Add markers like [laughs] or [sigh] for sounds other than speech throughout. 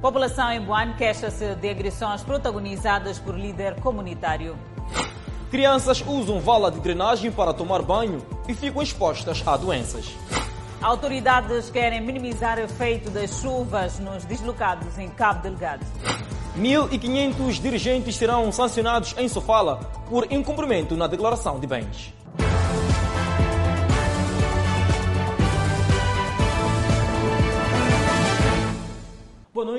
População em Buan queixa-se de agressões protagonizadas por líder comunitário. Crianças usam vala de drenagem para tomar banho e ficam expostas a doenças. Autoridades querem minimizar o efeito das chuvas nos deslocados em Cabo Delgado. 1.500 dirigentes serão sancionados em Sofala por incumprimento na declaração de bens.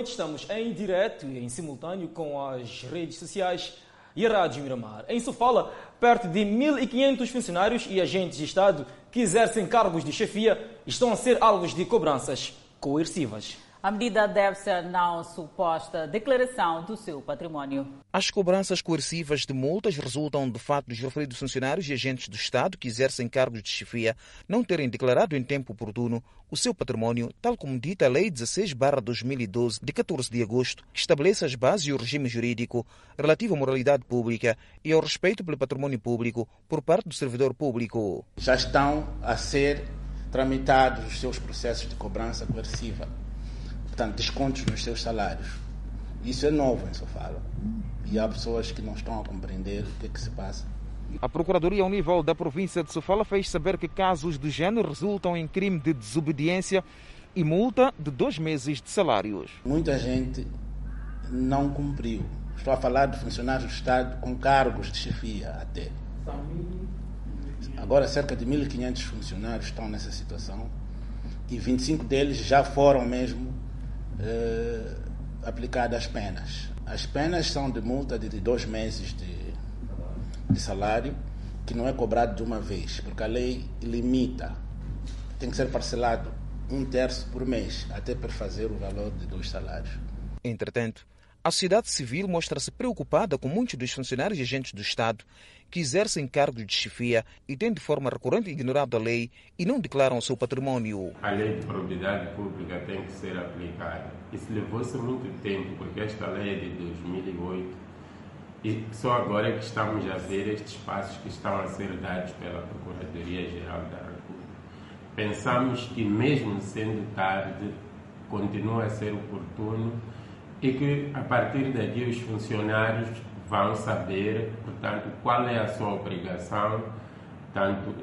Noite, estamos em direto e em simultâneo com as redes sociais e a Rádio Miramar. Em Sofala, perto de 1.500 funcionários e agentes de Estado que exercem cargos de chefia estão a ser alvos de cobranças coercivas. A medida deve-se à não suposta declaração do seu património. As cobranças coercivas de multas resultam do fato dos referidos funcionários e agentes do Estado que exercem cargos de chefia não terem declarado em tempo oportuno o seu património, tal como dita a Lei 16-2012, de 14 de agosto, que estabelece as bases e o regime jurídico relativo à moralidade pública e ao respeito pelo património público por parte do servidor público. Já estão a ser tramitados os seus processos de cobrança coerciva portanto, descontos nos seus salários. Isso é novo em Sofala. E há pessoas que não estão a compreender o que é que se passa. A Procuradoria ao nível da província de Sofala fez saber que casos do género resultam em crime de desobediência e multa de dois meses de salários. Muita gente não cumpriu. Estou a falar de funcionários do Estado com cargos de chefia até. Agora cerca de 1.500 funcionários estão nessa situação e 25 deles já foram mesmo eh, aplicadas penas. As penas são de multa de dois meses de, de salário, que não é cobrado de uma vez, porque a lei limita. Tem que ser parcelado um terço por mês, até para fazer o valor de dois salários. Entretanto, a sociedade civil mostra-se preocupada com muitos dos funcionários e agentes do Estado que exercem cargos de chefia e têm de forma recorrente ignorado a lei e não declaram seu património. A lei de propriedade pública tem que ser aplicada. Isso levou-se muito tempo, porque esta lei é de 2008 e só agora é que estamos a ver estes passos que estão a ser dados pela Procuradoria-Geral da República. Pensamos que, mesmo sendo tarde, continua a ser oportuno e que a partir daqui os funcionários vão saber, portanto, qual é a sua obrigação, tanto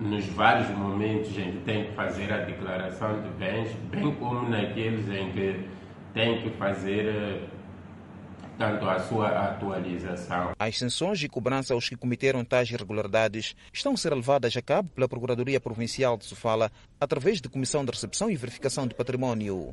nos vários momentos em que tem que fazer a declaração de bens, bem como naqueles em que tem que fazer tanto a sua atualização. As sanções e cobrança aos que cometeram tais irregularidades estão a ser levadas a cabo pela Procuradoria Provincial de Sofala através de Comissão de Recepção e Verificação de Património.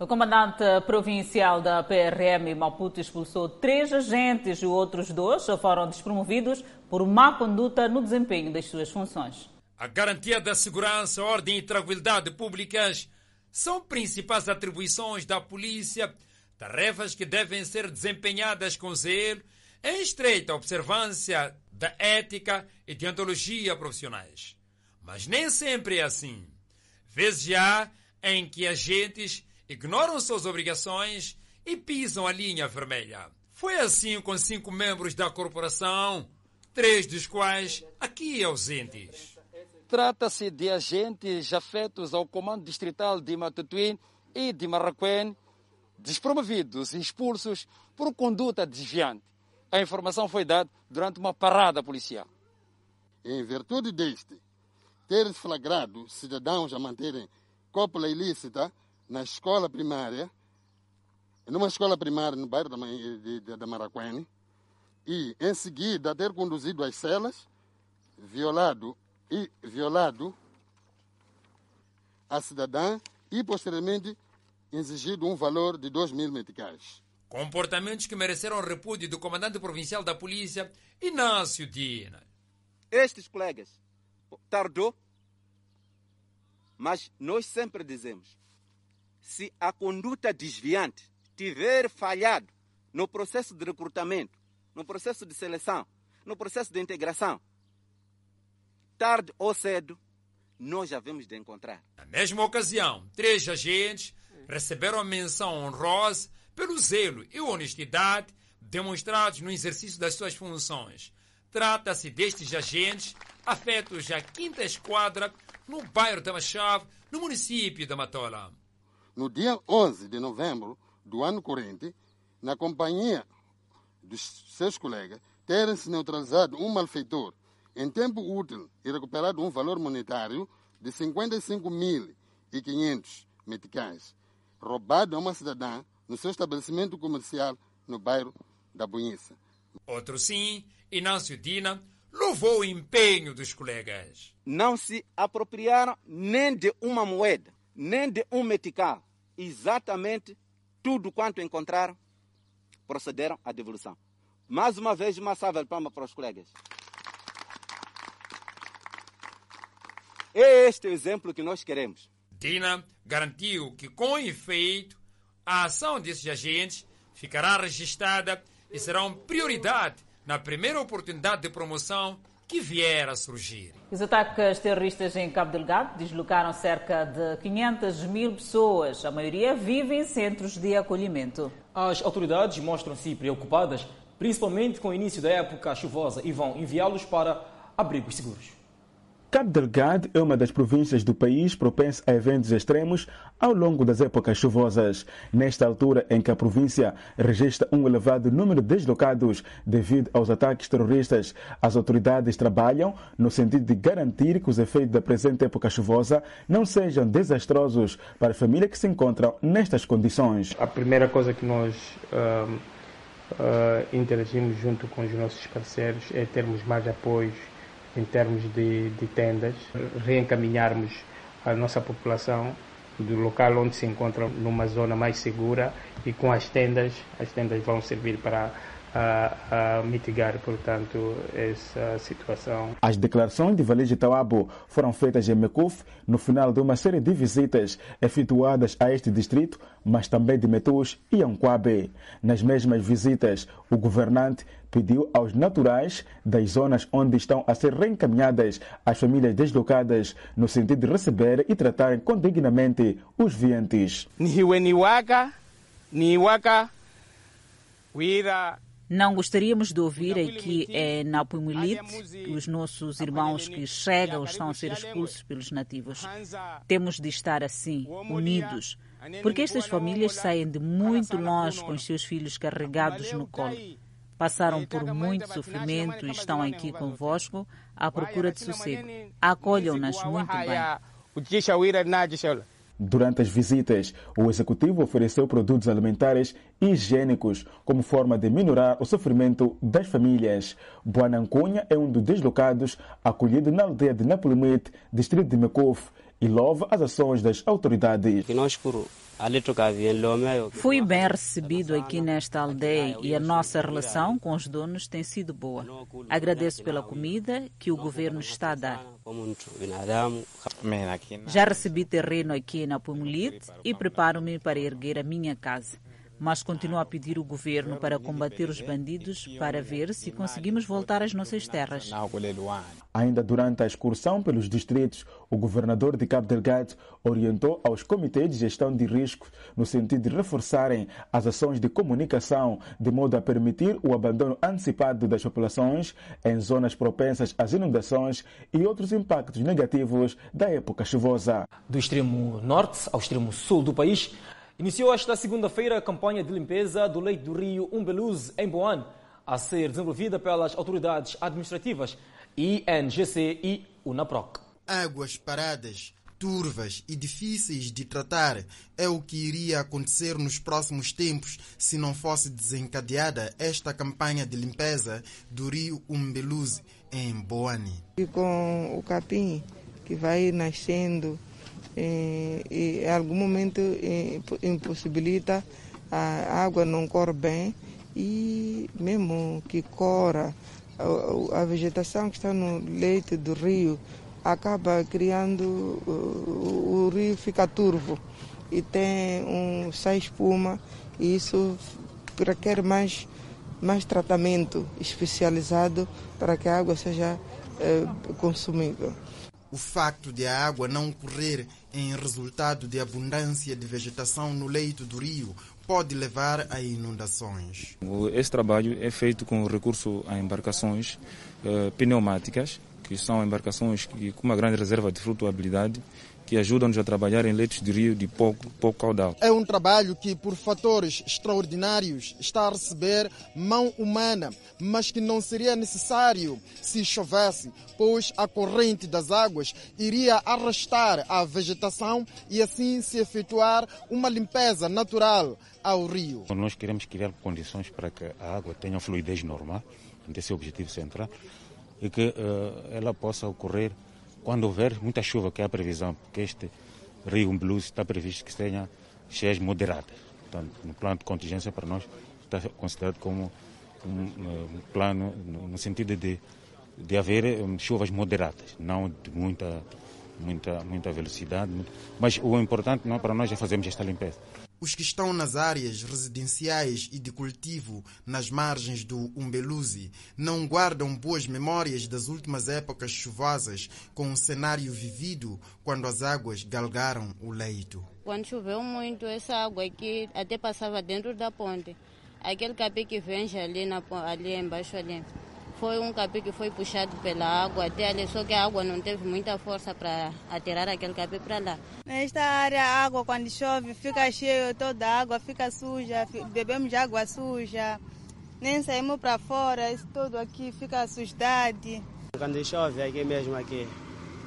O comandante provincial da PRM Maputo expulsou três agentes e outros dois foram despromovidos por má conduta no desempenho das suas funções. A garantia da segurança, ordem e tranquilidade públicas são principais atribuições da polícia, tarefas que devem ser desempenhadas com zelo, em estreita observância da ética e deontologia profissionais. Mas nem sempre é assim. Vezes já em que agentes ignoram suas obrigações e pisam a linha vermelha. Foi assim com cinco membros da corporação, três dos quais aqui ausentes. Trata-se de agentes afetos ao Comando Distrital de Matutuin e de Marraquém, despromovidos e expulsos por conduta desviante. A informação foi dada durante uma parada policial. Em virtude deste, ter flagrado cidadãos a manterem cópula ilícita na escola primária, numa escola primária no bairro da, de, de, da Maracuene, e em seguida ter conduzido as celas, violado e violado a cidadã e posteriormente exigido um valor de 2 mil meticais. Comportamentos que mereceram repúdio do comandante provincial da polícia, Inácio Dina. Estes colegas tardou, mas nós sempre dizemos se a conduta desviante tiver falhado no processo de recrutamento, no processo de seleção, no processo de integração, tarde ou cedo, nós já vamos de encontrar. Na mesma ocasião, três agentes receberam menção honrosa pelo zelo e honestidade demonstrados no exercício das suas funções. Trata-se destes agentes afetos à quinta esquadra no bairro da Machave, no município da Matola no dia 11 de novembro do ano corrente, na companhia dos seus colegas, terem se neutralizado um malfeitor em tempo útil e recuperado um valor monetário de 55.500 meticais, roubado a uma cidadã no seu estabelecimento comercial no bairro da Bunhiça. Outro sim, Inácio Dina, louvou o empenho dos colegas. Não se apropriaram nem de uma moeda, nem de um metical. Exatamente tudo quanto encontraram, procederam à devolução. Mais uma vez, uma salva de palmas para os colegas. É este o exemplo que nós queremos. Dina garantiu que, com efeito, a ação desses agentes ficará registrada e será uma prioridade na primeira oportunidade de promoção que vier a surgir. Os ataques terroristas em Cabo Delgado deslocaram cerca de 500 mil pessoas. A maioria vive em centros de acolhimento. As autoridades mostram-se preocupadas, principalmente com o início da época chuvosa, e vão enviá-los para abrigos seguros. Cabo Delgado é uma das províncias do país propensa a eventos extremos ao longo das épocas chuvosas. Nesta altura em que a província registra um elevado número de deslocados devido aos ataques terroristas, as autoridades trabalham no sentido de garantir que os efeitos da presente época chuvosa não sejam desastrosos para as famílias que se encontram nestas condições. A primeira coisa que nós uh, uh, interagimos junto com os nossos parceiros é termos mais apoios em termos de, de tendas, reencaminharmos a nossa população do local onde se encontra numa zona mais segura e com as tendas, as tendas vão servir para a, a, mitigar, portanto, essa situação. As declarações de Valide Tawabo foram feitas em Mekuf no final de uma série de visitas efetuadas a este distrito, mas também de Metus e Anquabe. Nas mesmas visitas, o governante pediu aos naturais das zonas onde estão a ser reencaminhadas as famílias deslocadas no sentido de receber e tratarem condignamente os vientes. Niwaka, Niwaka, Wira não gostaríamos de ouvir aqui é, na Pumilite os nossos irmãos que chegam estão a ser expulsos pelos nativos. Temos de estar assim, unidos, porque estas famílias saem de muito longe com os seus filhos carregados no colo. Passaram por muito sofrimento e estão aqui convosco à procura de sossego. Acolham-nas muito bem. Durante as visitas, o executivo ofereceu produtos alimentares higiênicos como forma de minorar o sofrimento das famílias. Buanancunha é um dos deslocados acolhido na aldeia de Napolimite, distrito de Mecof, e louva as ações das autoridades. Fui bem recebido aqui nesta aldeia e a nossa relação com os donos tem sido boa. Agradeço pela comida que o governo está a dar. Já recebi terreno aqui na Pumulite e preparo-me para erguer a minha casa mas continuo a pedir o governo para combater os bandidos para ver se conseguimos voltar às nossas terras. Ainda durante a excursão pelos distritos, o governador de Cabo Delgado orientou aos comitês de gestão de risco no sentido de reforçarem as ações de comunicação de modo a permitir o abandono antecipado das populações em zonas propensas às inundações e outros impactos negativos da época chuvosa. Do extremo norte ao extremo sul do país, Iniciou esta segunda-feira a campanha de limpeza do leito do rio Umbeluz, em Boan, a ser desenvolvida pelas autoridades administrativas INGC e UNAPROC. Águas paradas, turvas e difíceis de tratar é o que iria acontecer nos próximos tempos se não fosse desencadeada esta campanha de limpeza do rio Umbeluz, em Boane. E com o capim que vai nascendo e, e em algum momento impossibilita, a água não corre bem e mesmo que cora, a, vegetação que está no leito do rio acaba criando, o, o rio fica turvo e tem um sai espuma e isso requer mais, mais tratamento especializado para que a água seja é, consumível. O facto de a água não correr em resultado de abundância de vegetação no leito do rio pode levar a inundações. Esse trabalho é feito com recurso a embarcações eh, pneumáticas, que são embarcações que, com uma grande reserva de flutuabilidade que ajudam-nos a trabalhar em leitos de rio de pouco, pouco caudal. É um trabalho que, por fatores extraordinários, está a receber mão humana, mas que não seria necessário se chovesse, pois a corrente das águas iria arrastar a vegetação e assim se efetuar uma limpeza natural ao rio. Nós queremos criar condições para que a água tenha fluidez normal, esse é o objetivo central, e que uh, ela possa ocorrer quando houver muita chuva, que é a previsão, porque este rio Umbeluz está previsto que tenha cheias moderadas. Portanto, no plano de contingência para nós está considerado como um, plano no sentido de, de haver chuvas moderadas, não de muita, muita, muita velocidade. Mas o importante não, para nós é fazermos esta limpeza. Os que estão nas áreas residenciais e de cultivo nas margens do Umbeluzi não guardam boas memórias das últimas épocas chuvosas com o cenário vivido quando as águas galgaram o leito. Quando choveu muito, essa água aqui até passava dentro da ponte. Aquele capim que vem ali, na, ali embaixo ali foi um capim que foi puxado pela água até ali, só que a água não teve muita força para atirar aquele capim para lá. Nesta área, a água quando chove fica cheia, toda a água fica suja, bebemos água suja, nem saímos para fora, isso tudo aqui fica sujidade. Quando chove aqui mesmo, aqui,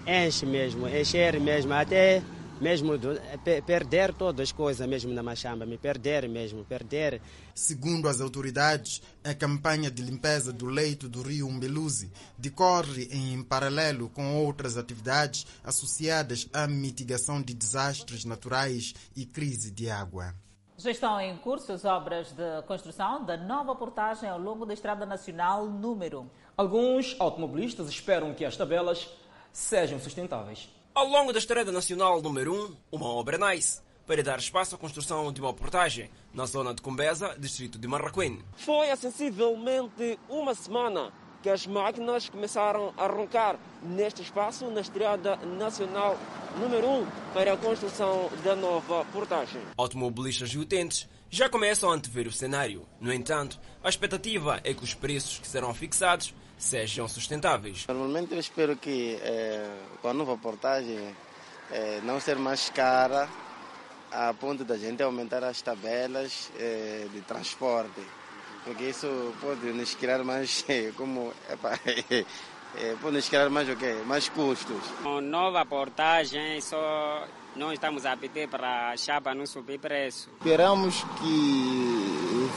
enche mesmo, encher mesmo, até mesmo do, perder todas as coisas mesmo na Machamba, me perder mesmo, perder. Segundo as autoridades, a campanha de limpeza do leito do rio Umbeluzi decorre em paralelo com outras atividades associadas à mitigação de desastres naturais e crise de água. Já estão em curso as obras de construção da nova portagem ao longo da Estrada Nacional número. Alguns automobilistas esperam que as tabelas sejam sustentáveis. Ao longo da Estrada Nacional número 1, uma obra nice para dar espaço à construção de uma portagem na zona de Cumbeza, distrito de Marraquém. Foi há sensivelmente uma semana que as máquinas começaram a roncar neste espaço na Estrada Nacional número 1 para a construção da nova portagem. Automobilistas e utentes já começam a antever o cenário. No entanto, a expectativa é que os preços que serão fixados sejam sustentáveis. Normalmente eu espero que eh, com a nova portagem eh, não ser mais cara a ponto da gente aumentar as tabelas eh, de transporte, porque isso pode nos criar mais [laughs] como epa, [laughs] pode nos criar mais o quê? Mais custos. Com nova portagem só não estamos a pedir para a chapa não subir preço. Esperamos que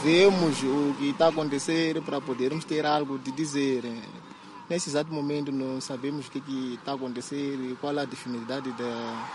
vemos o que está a acontecer para podermos ter algo de dizer. Nesse exato momento não sabemos o que, está a acontecer e qual a definitividade da,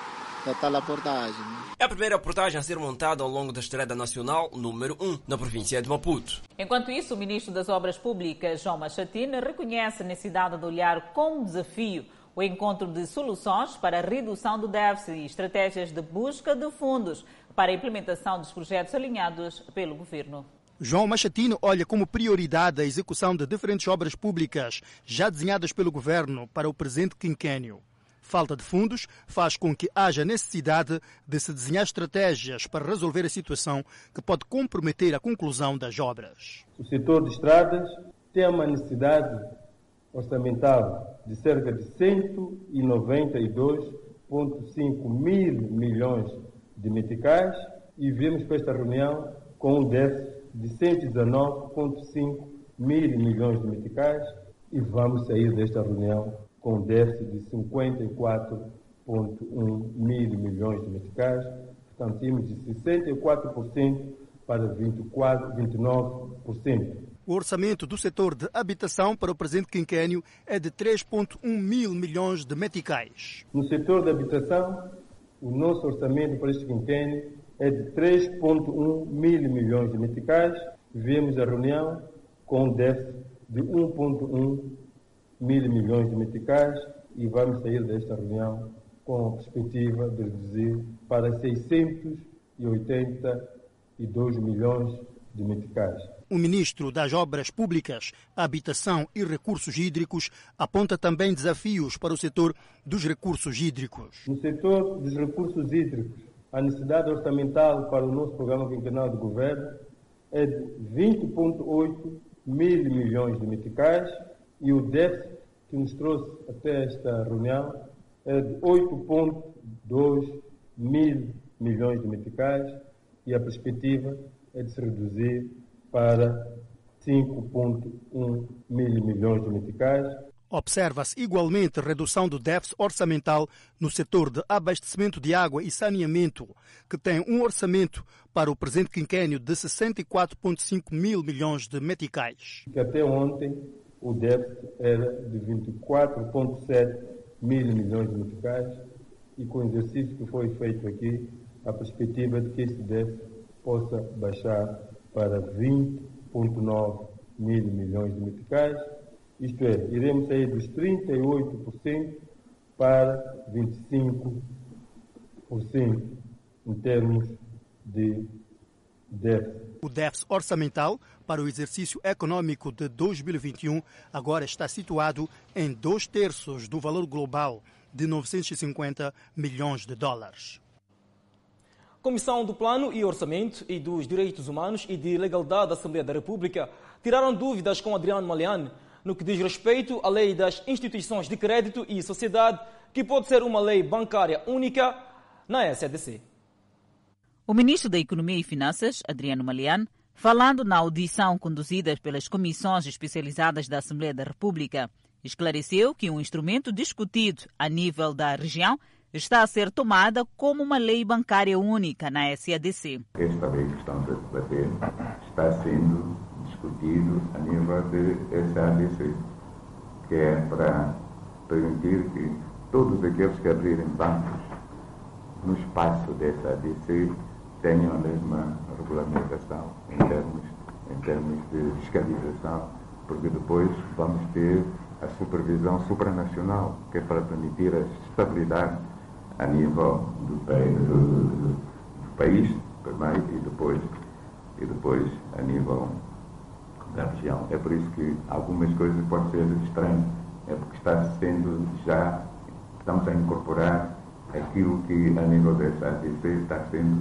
da tal portagem. É a primeira portagem a ser montada ao longo da Estrada Nacional número 1, na província de Maputo. Enquanto isso, o ministro das Obras Públicas, João Machatine, reconhece a necessidade de olhar como desafio o encontro de soluções para a redução do déficit e estratégias de busca de fundos para a implementação dos projetos alinhados pelo governo. João Machatino olha como prioridade a execução de diferentes obras públicas já desenhadas pelo governo para o presente quinquênio. Falta de fundos faz com que haja necessidade de se desenhar estratégias para resolver a situação que pode comprometer a conclusão das obras. O setor de estradas tem uma necessidade orçamental de cerca de 192,5 mil milhões de meticais e viemos para esta reunião com um déficit de 119,5 mil milhões de meticais e vamos sair desta reunião com um déficit de 54,1 mil milhões de meticais, portanto, temos de 64% para 24, 29%. O orçamento do setor de habitação para o presente quinquênio é de 3,1 mil milhões de meticais. No setor de habitação, o nosso orçamento para este quinquênio é de 3,1 mil milhões de meticais. Vemos a reunião com um déficit de 1,1 mil milhões de meticais e vamos sair desta reunião com a perspectiva de reduzir para 682 milhões de meticais. O ministro das Obras Públicas, Habitação e Recursos Hídricos aponta também desafios para o setor dos recursos hídricos. No setor dos recursos hídricos, a necessidade orçamental para o nosso programa quinquenal de governo é de 20,8 mil milhões de meticais e o déficit que nos trouxe até esta reunião é de 8,1 2 mil milhões de meticais e a perspectiva é de se reduzir para 5,1 mil milhões de meticais. Observa-se igualmente redução do déficit orçamental no setor de abastecimento de água e saneamento, que tem um orçamento para o presente quinquênio de 64,5 mil milhões de meticais. Até ontem o déficit era de 24,7 mil milhões de meticais e com o exercício que foi feito aqui, a perspectiva de que esse déficit possa baixar para 20,9 mil milhões de meticais, isto é, iremos sair dos 38% para 25% em termos de déficit. O déficit orçamental para o exercício econômico de 2021 agora está situado em dois terços do valor global de 950 milhões de dólares. Comissão do Plano e Orçamento e dos Direitos Humanos e de Legalidade da Assembleia da República tiraram dúvidas com Adriano Malian no que diz respeito à lei das instituições de crédito e sociedade, que pode ser uma lei bancária única na SADC. O ministro da Economia e Finanças, Adriano Malian, falando na audição conduzida pelas comissões especializadas da Assembleia da República, esclareceu que um instrumento discutido a nível da região está a ser tomada como uma lei bancária única na SADC. Esta lei que estamos a debater está sendo discutido a nível de SADC, que é para permitir que todos aqueles que abrirem bancos no espaço da SADC tenham a mesma regulamentação em termos, em termos de fiscalização, porque depois vamos ter a supervisão supranacional, que é para permitir a estabilidade a nível do, do, do país, primeiro, e depois, e depois a nível da região. É por isso que algumas coisas podem ser estranhas, é porque está sendo já, estamos a incorporar aquilo que a nível da SADC está sendo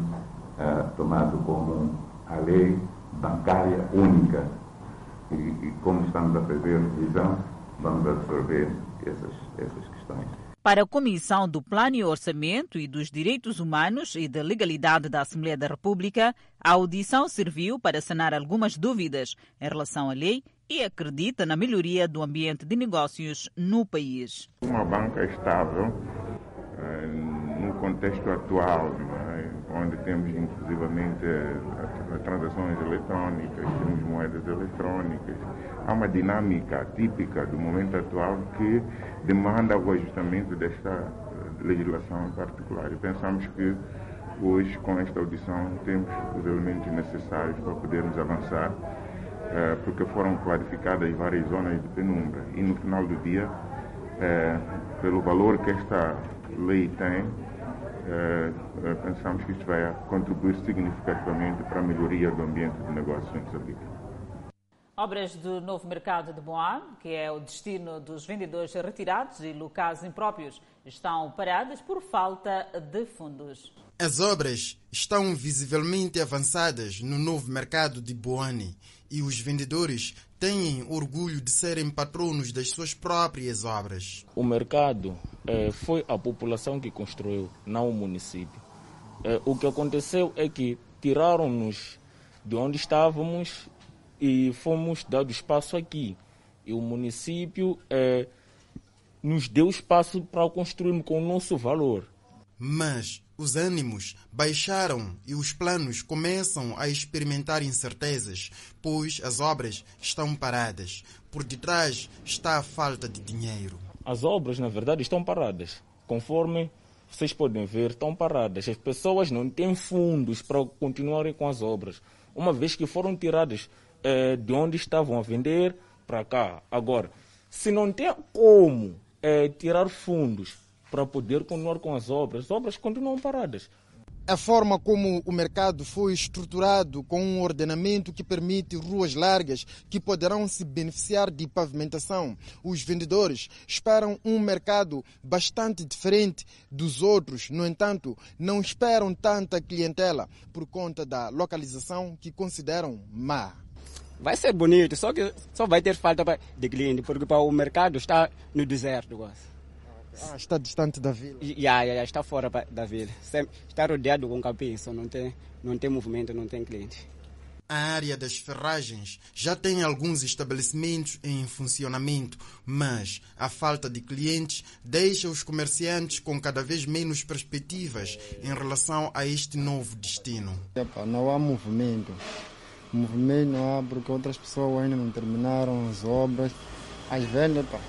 uh, tomado como a lei bancária única. E, e como estamos a fazer revisão, vamos absorver essas, essas questões. Para a Comissão do Plano e Orçamento e dos Direitos Humanos e da Legalidade da Assembleia da República, a audição serviu para sanar algumas dúvidas em relação à lei e acredita na melhoria do ambiente de negócios no país. Uma banca estável, eh, no contexto atual, onde temos inclusivamente transações eletrónicas, temos moedas eletrónicas. Há uma dinâmica típica do momento atual que demanda o ajustamento desta legislação em particular. E pensamos que hoje, com esta audição, temos os elementos necessários para podermos avançar, eh, porque foram clarificadas várias zonas de penumbra. E no final do dia, eh, pelo valor que esta lei tem, eh, eh, pensamos que isto vai contribuir significativamente para a melhoria do ambiente de negócios em Moçambique. Obras do novo mercado de Boa, que é o destino dos vendedores retirados e locais impróprios, estão paradas por falta de fundos. As obras estão visivelmente avançadas no novo mercado de Boane e os vendedores têm orgulho de serem patronos das suas próprias obras. O mercado eh, foi a população que construiu, não o município. Eh, o que aconteceu é que tiraram-nos de onde estávamos e fomos dado espaço aqui. E o município eh, nos deu espaço para construirmos com o nosso valor. Mas os ânimos baixaram e os planos começam a experimentar incertezas, pois as obras estão paradas. Por detrás está a falta de dinheiro. As obras, na verdade, estão paradas. Conforme vocês podem ver, estão paradas. As pessoas não têm fundos para continuarem com as obras, uma vez que foram tiradas eh, de onde estavam a vender para cá. Agora, se não tem como eh, tirar fundos para poder continuar com as obras. As obras continuam paradas. A forma como o mercado foi estruturado com um ordenamento que permite ruas largas que poderão se beneficiar de pavimentação. Os vendedores esperam um mercado bastante diferente dos outros, no entanto, não esperam tanta clientela por conta da localização que consideram má. Vai ser bonito, só que só vai ter falta de cliente, porque o mercado está no deserto. Ah, está distante da vila? Já, já, já está fora da vila. Está rodeado com capim, só não tem, não tem movimento, não tem cliente. A área das ferragens já tem alguns estabelecimentos em funcionamento, mas a falta de clientes deixa os comerciantes com cada vez menos perspectivas em relação a este novo destino. Não há movimento. Movimento não há porque outras pessoas ainda não terminaram as obras. As vendas epa,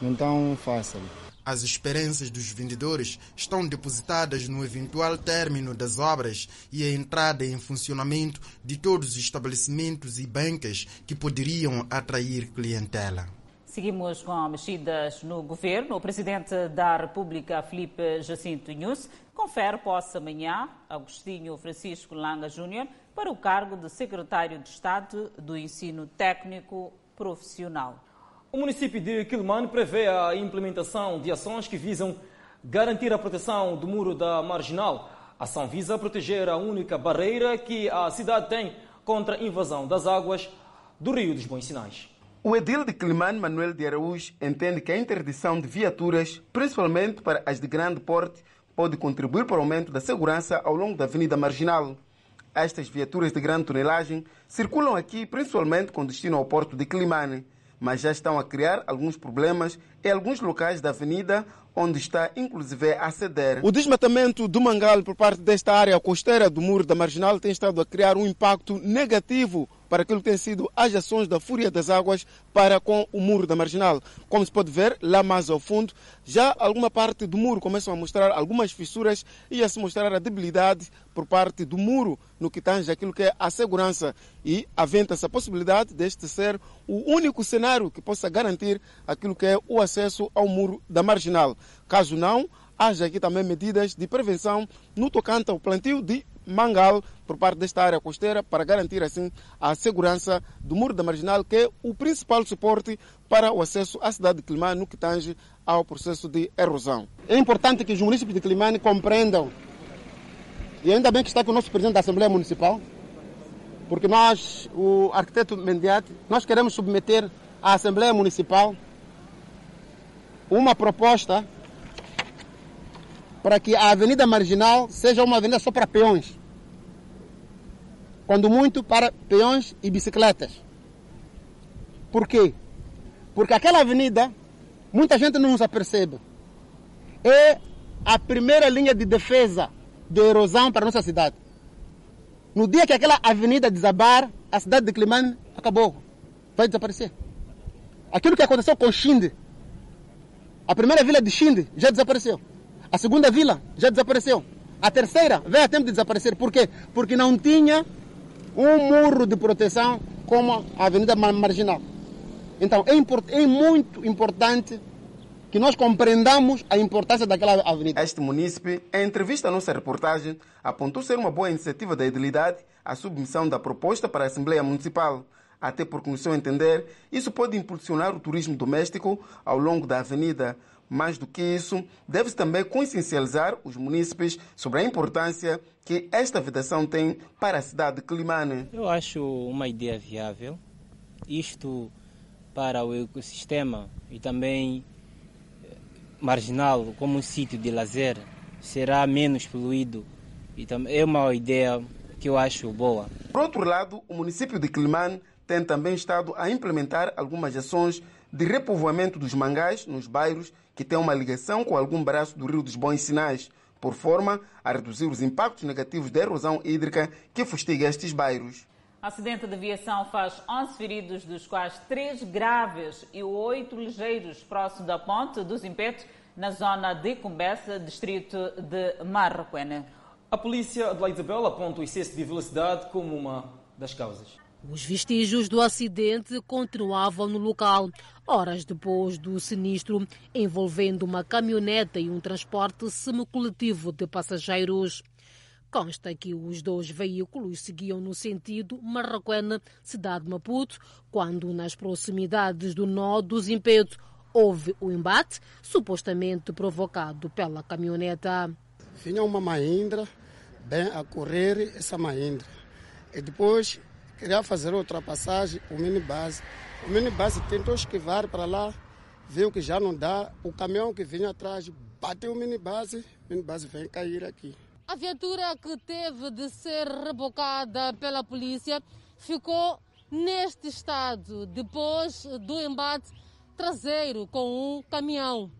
não tão fácil. As esperanças dos vendedores estão depositadas no eventual término das obras e a entrada em funcionamento de todos os estabelecimentos e bancas que poderiam atrair clientela. Seguimos com mexidas no governo. O presidente da República, Felipe Jacinto Inhus, confere posse amanhã Agostinho Francisco Langa Júnior para o cargo de secretário de Estado do Ensino Técnico Profissional. O município de Quilmane prevê a implementação de ações que visam garantir a proteção do muro da marginal. A ação visa proteger a única barreira que a cidade tem contra a invasão das águas do Rio dos Bons Sinais. O edil de Quilmane, Manuel de Araújo, entende que a interdição de viaturas, principalmente para as de grande porte, pode contribuir para o aumento da segurança ao longo da Avenida Marginal. Estas viaturas de grande tonelagem circulam aqui principalmente com destino ao porto de Quilmane mas já estão a criar alguns problemas em alguns locais da avenida onde está inclusive a ceder. O desmatamento do mangal por parte desta área costeira do Muro da Marginal tem estado a criar um impacto negativo para aquilo que tem sido as ações da Fúria das Águas para com o Muro da Marginal. Como se pode ver, lá mais ao fundo, já alguma parte do muro começam a mostrar algumas fissuras e a se mostrar a debilidade por parte do muro no que tange aquilo que é a segurança. E aventa-se a possibilidade deste ser o único cenário que possa garantir aquilo que é o acesso ao Muro da Marginal. Caso não, haja aqui também medidas de prevenção no tocante ao plantio de mangal por parte desta área costeira para garantir assim a segurança do muro da marginal, que é o principal suporte para o acesso à cidade de Climane no que tange ao processo de erosão. É importante que os municípios de Climane compreendam, e ainda bem que está aqui o nosso presidente da Assembleia Municipal, porque nós, o arquiteto Mendiate, nós queremos submeter à Assembleia Municipal uma proposta para que a Avenida Marginal seja uma avenida só para peões. Quando muito para peões e bicicletas. Por quê? Porque aquela avenida, muita gente não se apercebe. É a primeira linha de defesa de erosão para a nossa cidade. No dia que aquela avenida desabar, a cidade de Climane acabou. Vai desaparecer. Aquilo que aconteceu com Xinde, a primeira vila de Xinde já desapareceu. A segunda vila já desapareceu. A terceira veio a tempo de desaparecer. Por quê? Porque não tinha um muro de proteção como a Avenida Marginal. Então é, import, é muito importante que nós compreendamos a importância daquela avenida. Este munícipe, em entrevista à nossa reportagem, apontou ser uma boa iniciativa da idilidade a submissão da proposta para a Assembleia Municipal. Até porque, no seu entender, isso pode impulsionar o turismo doméstico ao longo da avenida, mais do que isso, deve-se também consciencializar os munícipes sobre a importância que esta vedação tem para a cidade de Climane. Eu acho uma ideia viável. Isto para o ecossistema e também eh, marginal como um sítio de lazer será menos poluído e é uma ideia que eu acho boa. Por outro lado, o município de Climane tem também estado a implementar algumas ações de repovoamento dos mangás nos bairros que têm uma ligação com algum braço do Rio dos Bons Sinais, por forma a reduzir os impactos negativos da erosão hídrica que fustiga estes bairros. Acidente de aviação faz 11 feridos, dos quais 3 graves e 8 ligeiros, próximo da ponte dos Impetos, na zona de Cumbessa, distrito de Marroquena. A polícia de La Isabel aponta o excesso de velocidade como uma das causas. Os vestígios do acidente continuavam no local, horas depois do sinistro envolvendo uma caminhoneta e um transporte semicoletivo de passageiros. Consta que os dois veículos seguiam no sentido Marraquena, cidade de Maputo, quando nas proximidades do nó dos Impetos houve o um embate, supostamente provocado pela caminhoneta. Vinha uma Mahindra, bem a correr essa Mahindra. E depois queria fazer outra passagem, o minibase. O minibase tentou esquivar para lá, viu que já não dá, o caminhão que vinha atrás bateu o minibase, o minibase vem cair aqui. A viatura que teve de ser rebocada pela polícia ficou neste estado depois do embate traseiro com um caminhão.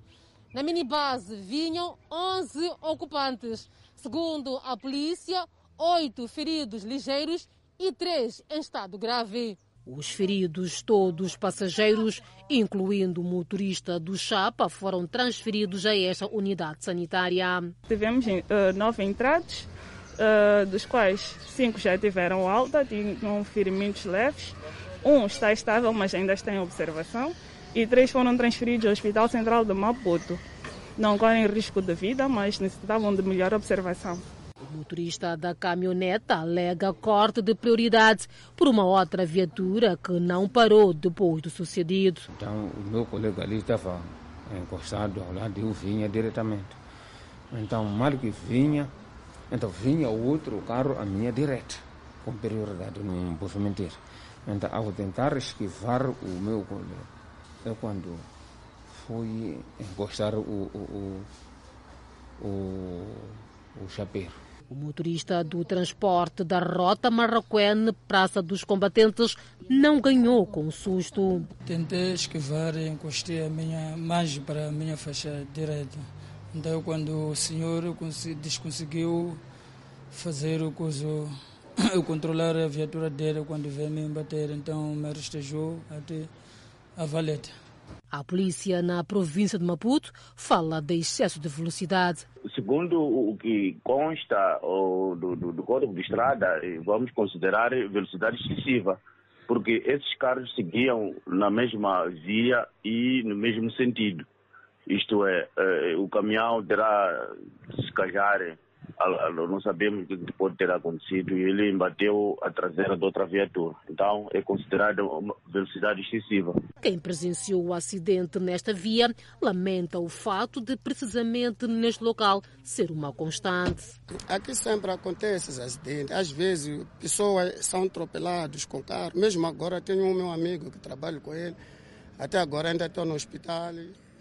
Na minibase vinham 11 ocupantes. Segundo a polícia, oito feridos ligeiros e três em estado grave. Os feridos, todos passageiros, incluindo o motorista do Chapa, foram transferidos a esta unidade sanitária. Tivemos uh, nove entrados, uh, dos quais cinco já tiveram alta, tinham ferimentos leves. Um está estável, mas ainda está em observação. E três foram transferidos ao Hospital Central de Maputo. Não correm risco de vida, mas necessitavam de melhor observação. O motorista da caminhoneta alega corte de prioridade por uma outra viatura que não parou depois do sucedido. Então, o meu colega ali estava encostado ao lado eu vinha diretamente. Então, mal que vinha, então vinha outro carro à minha direita, com prioridade, não posso mentir. Então, ao tentar esquivar o meu colega, é quando fui encostar o, o, o, o, o chapeiro. O motorista do transporte da rota Marroquene, Praça dos Combatentes, não ganhou com susto. Tentei esquivar e encostei a minha mais para a minha faixa direita. Então, quando o senhor desconseguiu fazer o coisa, [coughs] eu controlar a viatura dele quando veio me bater, então me rastejou até a valeta. A polícia na província de Maputo fala de excesso de velocidade. Segundo o que consta do, do, do Código de Estrada, vamos considerar velocidade excessiva, porque esses carros seguiam na mesma via e no mesmo sentido. Isto é, o caminhão terá se cajar não sabemos o que pode ter acontecido e ele embateu a traseira de outra viatura. Então é considerada uma velocidade excessiva. Quem presenciou o acidente nesta via lamenta o fato de precisamente neste local ser uma constante. Aqui sempre acontece esses acidentes. Às vezes pessoas são atropeladas com carro. Mesmo agora tenho um meu amigo que trabalha com ele. Até agora ainda estou no hospital.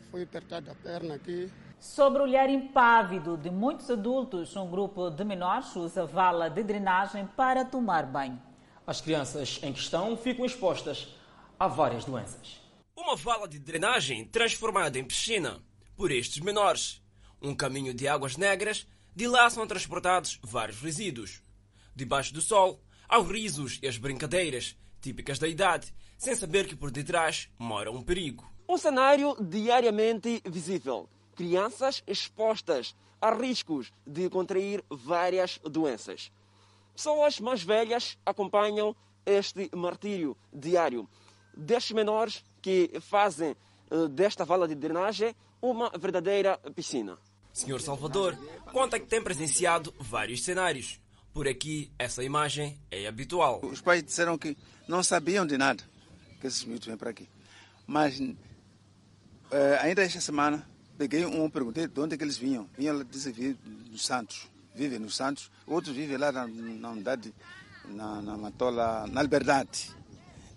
Foi apertado a perna aqui. Sobre o olhar impávido de muitos adultos, um grupo de menores usa vala de drenagem para tomar banho. As crianças em questão ficam expostas a várias doenças. Uma vala de drenagem transformada em piscina por estes menores. Um caminho de águas negras de lá são transportados vários resíduos. Debaixo do sol, aos risos e as brincadeiras típicas da idade, sem saber que por detrás mora um perigo. Um cenário diariamente visível crianças expostas a riscos de contrair várias doenças. Pessoas mais velhas acompanham este martírio diário destes menores que fazem uh, desta vala de drenagem uma verdadeira piscina. Senhor Salvador conta que tem presenciado vários cenários. Por aqui, essa imagem é habitual. Os pais disseram que não sabiam de nada que esses miúdos vêm para aqui. Mas uh, ainda esta semana Peguei um, perguntei de onde é que eles vinham. Vinham, dizem, vir dos Santos. Vivem nos Santos. Outros vivem lá na, na unidade, na, na Matola, na Liberdade.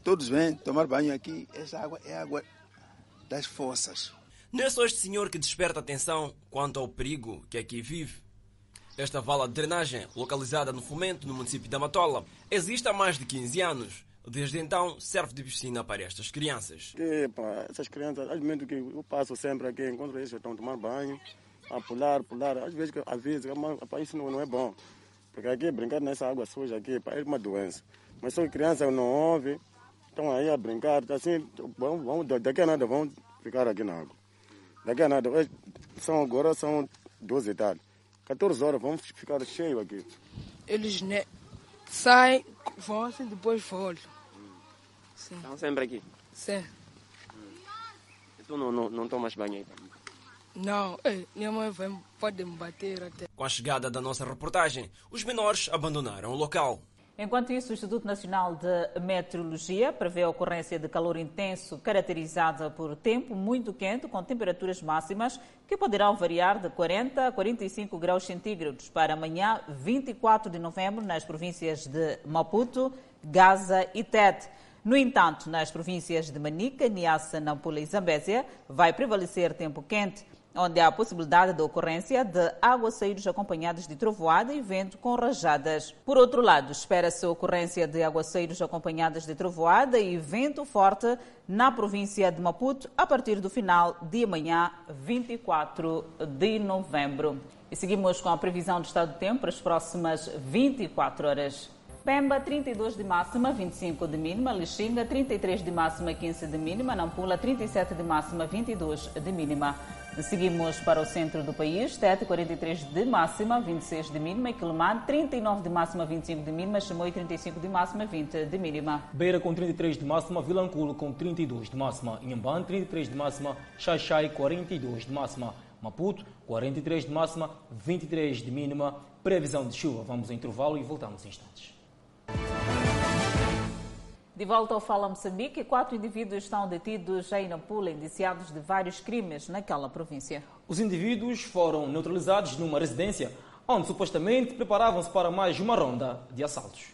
Todos vêm tomar banho aqui. Essa água é água das forças. Não é só este senhor que desperta atenção quanto ao perigo que aqui vive. Esta vala de drenagem, localizada no Fomento, no município da Matola, existe há mais de 15 anos. Desde então, serve de piscina para estas crianças. Que, pá, essas crianças, às vezes que eu passo sempre aqui, encontro eles estão a tomar banho, a pular, pular. Às vezes, às vezes pá, isso não, não é bom. Porque aqui, brincar nessa água suja aqui, pá, é uma doença. Mas são crianças não ouvem, estão aí a brincar, tá assim, vão, vão, daqui a nada vão ficar aqui na água. Daqui a nada, são, agora são 12 e tal. 14 horas vão ficar cheio aqui. Eles né, saem, vão assim, depois voltam. Sim. Estão sempre aqui? Sim. Hum. Tu não, não, não tomas banho aí? Não, Ei, minha mãe vai, pode me bater até. Com a chegada da nossa reportagem, os menores abandonaram o local. Enquanto isso, o Instituto Nacional de Meteorologia prevê a ocorrência de calor intenso caracterizada por tempo muito quente, com temperaturas máximas que poderão variar de 40 a 45 graus centígrados para amanhã, 24 de novembro, nas províncias de Maputo, Gaza e Tete. No entanto, nas províncias de Manica, Niassa, Nampula e Zambésia, vai prevalecer tempo quente, onde há a possibilidade da ocorrência de aguaceiros acompanhados de trovoada e vento com rajadas. Por outro lado, espera-se a ocorrência de aguaceiros acompanhados de trovoada e vento forte na província de Maputo a partir do final de amanhã, 24 de novembro. E seguimos com a previsão do estado do tempo para as próximas 24 horas. Pemba, 32 de máxima, 25 de mínima. Lixinga, 33 de máxima, 15 de mínima. Nampula, 37 de máxima, 22 de mínima. Seguimos para o centro do país, Tete 43 de máxima, 26 de mínima, Quilomar 39 de máxima, 25 de mínima, Chamoi 35 de máxima, 20 de mínima. Beira com 33 de máxima, Vilanculo com 32 de máxima, Inhambane 33 de máxima, Xaixai 42 de máxima, Maputo 43 de máxima, 23 de mínima. Previsão de chuva. Vamos ao intervalo e voltamos em instantes. De volta ao Fala Moçambique, quatro indivíduos estão detidos em Nampula, indiciados de vários crimes naquela província. Os indivíduos foram neutralizados numa residência, onde supostamente preparavam-se para mais uma ronda de assaltos.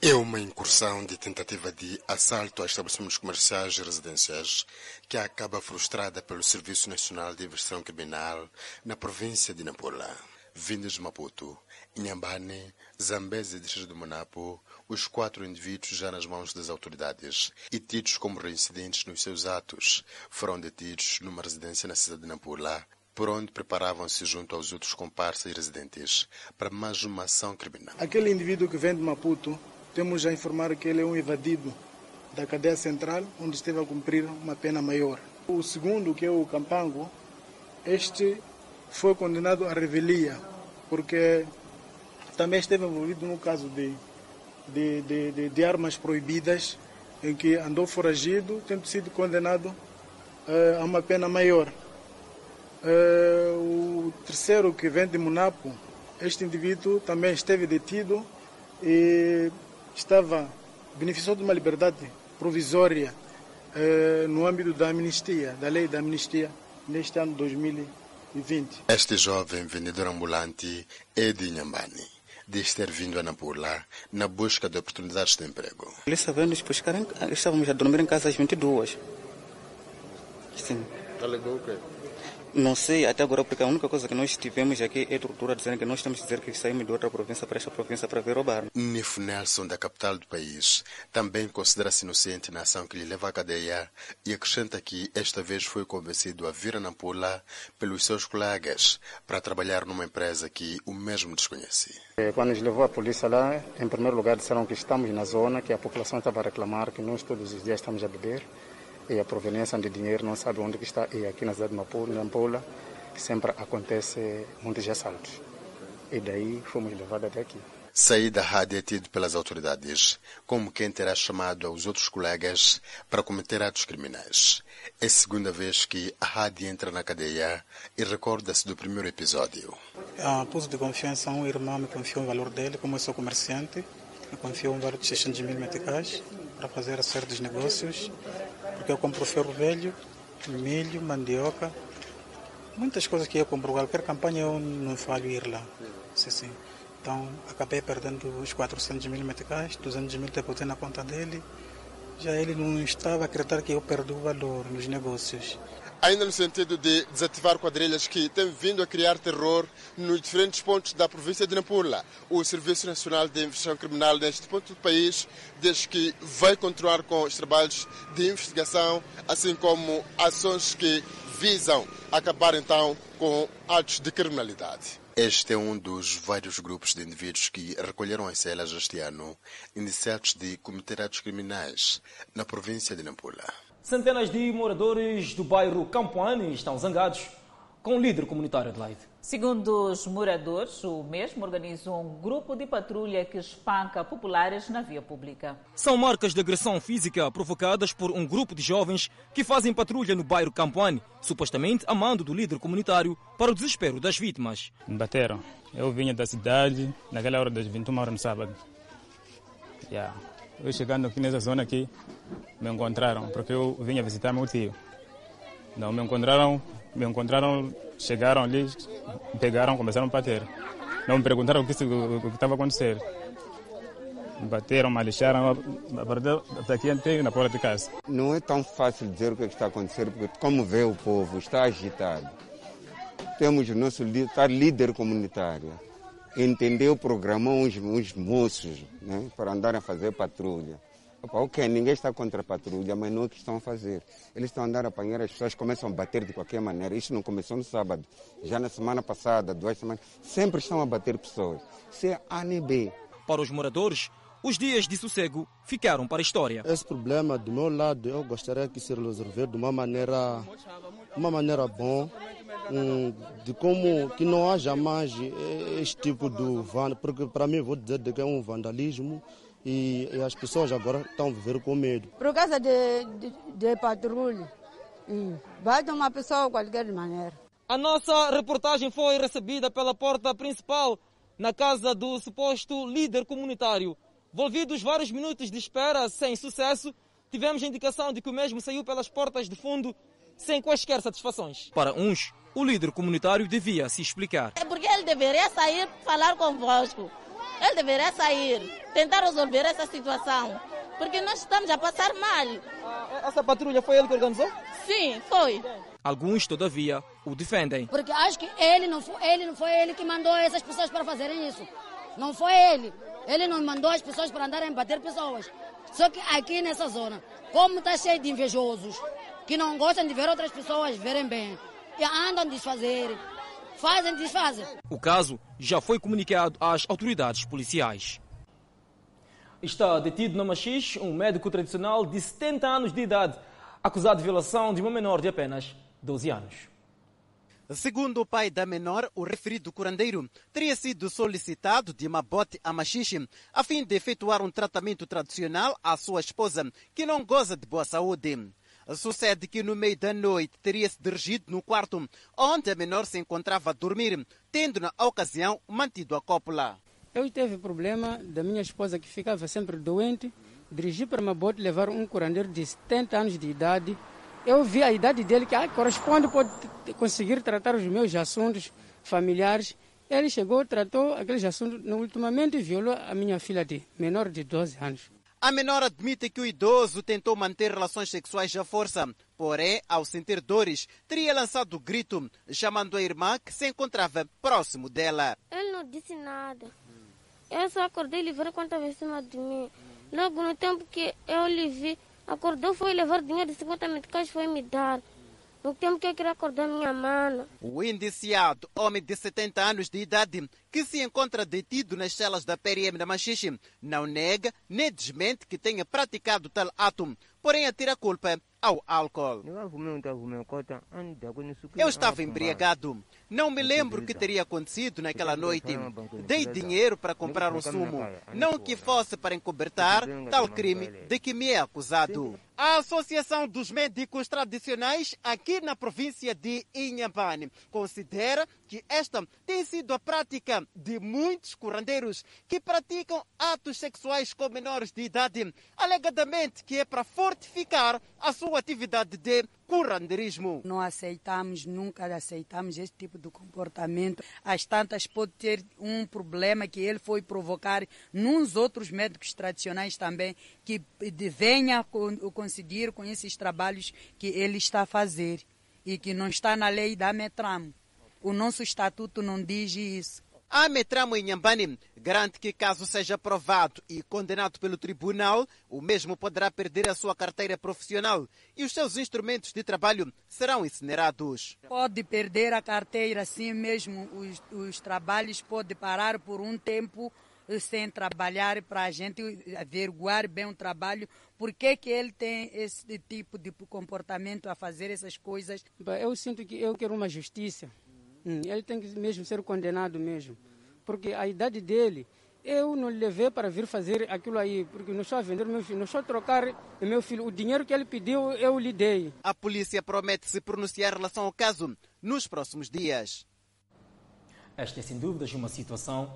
É uma incursão de tentativa de assalto a estabelecimentos comerciais e residenciais que acaba frustrada pelo Serviço Nacional de Investigação Criminal na província de Nampula. Vindos de Maputo, Inhambane, Zambeze e Distrito do Monapo, os quatro indivíduos já nas mãos das autoridades e tidos como reincidentes nos seus atos foram detidos numa residência na cidade de Nampula, por onde preparavam-se junto aos outros comparsas e residentes para mais uma ação criminal. Aquele indivíduo que vem de Maputo, temos a informar que ele é um evadido da cadeia central, onde esteve a cumprir uma pena maior. O segundo, que é o Campango, este foi condenado à revelia, porque também esteve envolvido no caso de de, de, de, de, armas proibidas, em que andou foragido, tendo sido condenado uh, a uma pena maior. Uh, o terceiro, que vem de Munapo, este indivíduo também esteve detido e estava beneficiou de uma liberdade provisória uh, no âmbito da amnistia, da lei da amnistia, neste ano 2020. Este jovem vendedor ambulante é de Inhambane diz ter vindo a Nampula na busca de oportunidades de emprego. Eles sabemos buscar, estávamos a dormir em casa às 22. Sim. Alegou o quê? Não sei até agora, porque a única coisa que nós tivemos aqui é tortura, dizendo que nós temos que dizer que saímos de outra província para esta província para vir roubar. Nifo Nelson, da capital do país, também considera-se inocente na ação que lhe leva à cadeia e acrescenta que esta vez foi convencido a vir a Nampula pelos seus colegas para trabalhar numa empresa que o mesmo desconhece. Quando nos levou a polícia lá, em primeiro lugar disseram que estamos na zona, que a população estava a reclamar que nós todos os dias estamos a beber e a proveniência de dinheiro não sabe onde que está e aqui na cidade de Maputo, Nampula, sempre acontece muitos assaltos. E daí fomos levados até aqui. Saída Hadi é tido pelas autoridades como quem terá chamado aos outros colegas para cometer atos criminais. É a segunda vez que Hadi entra na cadeia e recorda-se do primeiro episódio. A pus de confiança, um irmão me confiou o valor dele, como eu sou comerciante, me confiou um valor de 600 mil meticais para fazer certos negócios porque eu compro ferro velho, milho, mandioca, muitas coisas que eu compro. Qualquer campanha eu não falho ir lá. Sim, sim. Então acabei perdendo os 400 mil meticais, 200 mil depositei na conta dele. Já ele não estava a acreditar que eu perdi o valor nos negócios ainda no sentido de desativar quadrilhas que têm vindo a criar terror nos diferentes pontos da província de Nampula. O Serviço Nacional de Investigação Criminal neste ponto do país diz que vai continuar com os trabalhos de investigação, assim como ações que visam acabar então com atos de criminalidade. Este é um dos vários grupos de indivíduos que recolheram as celas este ano, indiciados de cometer atos criminais na província de Nampula. Centenas de moradores do bairro Campoane estão zangados com o líder comunitário de. Segundo os moradores, o mesmo organizou um grupo de patrulha que espanca populares na via pública. São marcas de agressão física provocadas por um grupo de jovens que fazem patrulha no bairro Campoane, supostamente a mando do líder comunitário para o desespero das vítimas. Me bateram. Eu vinha da cidade naquela hora das 21 horas no sábado. Yeah. Eu chegando aqui nessa zona aqui, me encontraram, porque eu vinha visitar meu tio. Não, me encontraram, me encontraram, chegaram ali, pegaram, começaram a bater. Não me perguntaram o que estava a acontecer. Me bateram, me lixaram, a partir daqui até na porta de casa. Não é tão fácil dizer o que está acontecendo, porque como vê o povo, está agitado. Temos o nosso líder comunitário, entendeu, programou uns, uns moços né, para andarem a fazer patrulha. Opa, ok, ninguém está contra a patrulha, mas não é o que estão a fazer. Eles estão a andar a apanhar as pessoas, começam a bater de qualquer maneira. Isso não começou no sábado, já na semana passada, duas semanas. Sempre estão a bater pessoas. Isso é A nem B. Para os moradores, os dias de sossego ficaram para a história. Esse problema, do meu lado, eu gostaria que se resolver de uma maneira, uma maneira bom, de como que não haja mais este tipo de vandalismo, porque para mim vou dizer que é um vandalismo e, e, as pessoas agora estão a viver com medo. Por causa de, de, de patrulha, bate uma pessoa de qualquer maneira. A nossa reportagem foi recebida pela porta principal na casa do suposto líder comunitário. Volvidos vários minutos de espera sem sucesso, tivemos a indicação de que o mesmo saiu pelas portas de fundo sem quaisquer satisfações. Para uns, o líder comunitário devia se explicar. É porque ele deveria sair falar convosco. Ele deveria sair, tentar resolver essa situação, porque nós estamos a passar mal. Essa patrulha foi ele que organizou? Sim, foi. Alguns, todavia, o defendem. Porque acho que ele não, foi, ele não foi ele que mandou essas pessoas para fazerem isso. Não foi ele. Ele não mandou as pessoas para andarem a bater pessoas. Só que aqui nessa zona, como está cheio de invejosos, que não gostam de ver outras pessoas verem bem, andam a desfazer, fazem, desfazem. O caso já foi comunicado às autoridades policiais. Está detido no Machis um médico tradicional de 70 anos de idade, acusado de violação de uma menor de apenas 12 anos. Segundo o pai da menor, o referido curandeiro teria sido solicitado de Mabote a Machixe a fim de efetuar um tratamento tradicional à sua esposa, que não goza de boa saúde. Sucede que no meio da noite teria se dirigido no quarto onde a menor se encontrava a dormir, tendo na ocasião mantido a cópula. Eu tive problema da minha esposa que ficava sempre doente. Dirigi para Mabote levar um curandeiro de 70 anos de idade. Eu vi a idade dele que ah, corresponde pode conseguir tratar os meus assuntos familiares. Ele chegou, tratou aqueles assuntos, ultimamente violou a minha filha de menor de 12 anos. A menor admite que o idoso tentou manter relações sexuais à força, porém, ao sentir dores, teria lançado o grito, chamando a irmã que se encontrava próximo dela. Ele não disse nada. Eu só acordei e vi quando estava em cima de mim. Logo no tempo que eu lhe vi, acordou, foi levar dinheiro de 50 meticais, foi me dar. No tempo que eu queria acordar minha mãe. O indiciado, homem de 70 anos de idade, que se encontra detido nas celas da PRM da Machixe, não nega nem desmente que tenha praticado tal ato, porém atira a culpa ao álcool. Eu estava embriagado. Não me lembro o que teria acontecido naquela noite. Dei dinheiro para comprar um sumo, não que fosse para encobertar tal crime de que me é acusado. A Associação dos Médicos Tradicionais aqui na província de Inhambane considera que esta tem sido a prática de muitos curandeiros que praticam atos sexuais com menores de idade, alegadamente que é para fortificar a sua atividade de curandeirismo. Não aceitamos, nunca aceitamos esse tipo de comportamento. As tantas pode ter um problema que ele foi provocar nos outros médicos tradicionais também, que venha conseguir com esses trabalhos que ele está a fazer e que não está na lei da Metram. O nosso estatuto não diz isso. A Metramo Inhambane garante que, caso seja aprovado e condenado pelo tribunal, o mesmo poderá perder a sua carteira profissional e os seus instrumentos de trabalho serão incinerados. Pode perder a carteira, sim mesmo. Os, os trabalhos podem parar por um tempo sem trabalhar para a gente averiguar bem o trabalho, por que, que ele tem esse tipo de comportamento a fazer essas coisas. Eu sinto que eu quero uma justiça. Hum, ele tem que mesmo ser condenado mesmo. Porque a idade dele, eu não levei para vir fazer aquilo aí, porque não estou a vender meu filho, não estou a trocar meu filho. O dinheiro que ele pediu, eu lhe dei. A polícia promete se pronunciar em relação ao caso nos próximos dias. Esta é, sem dúvidas, uma situação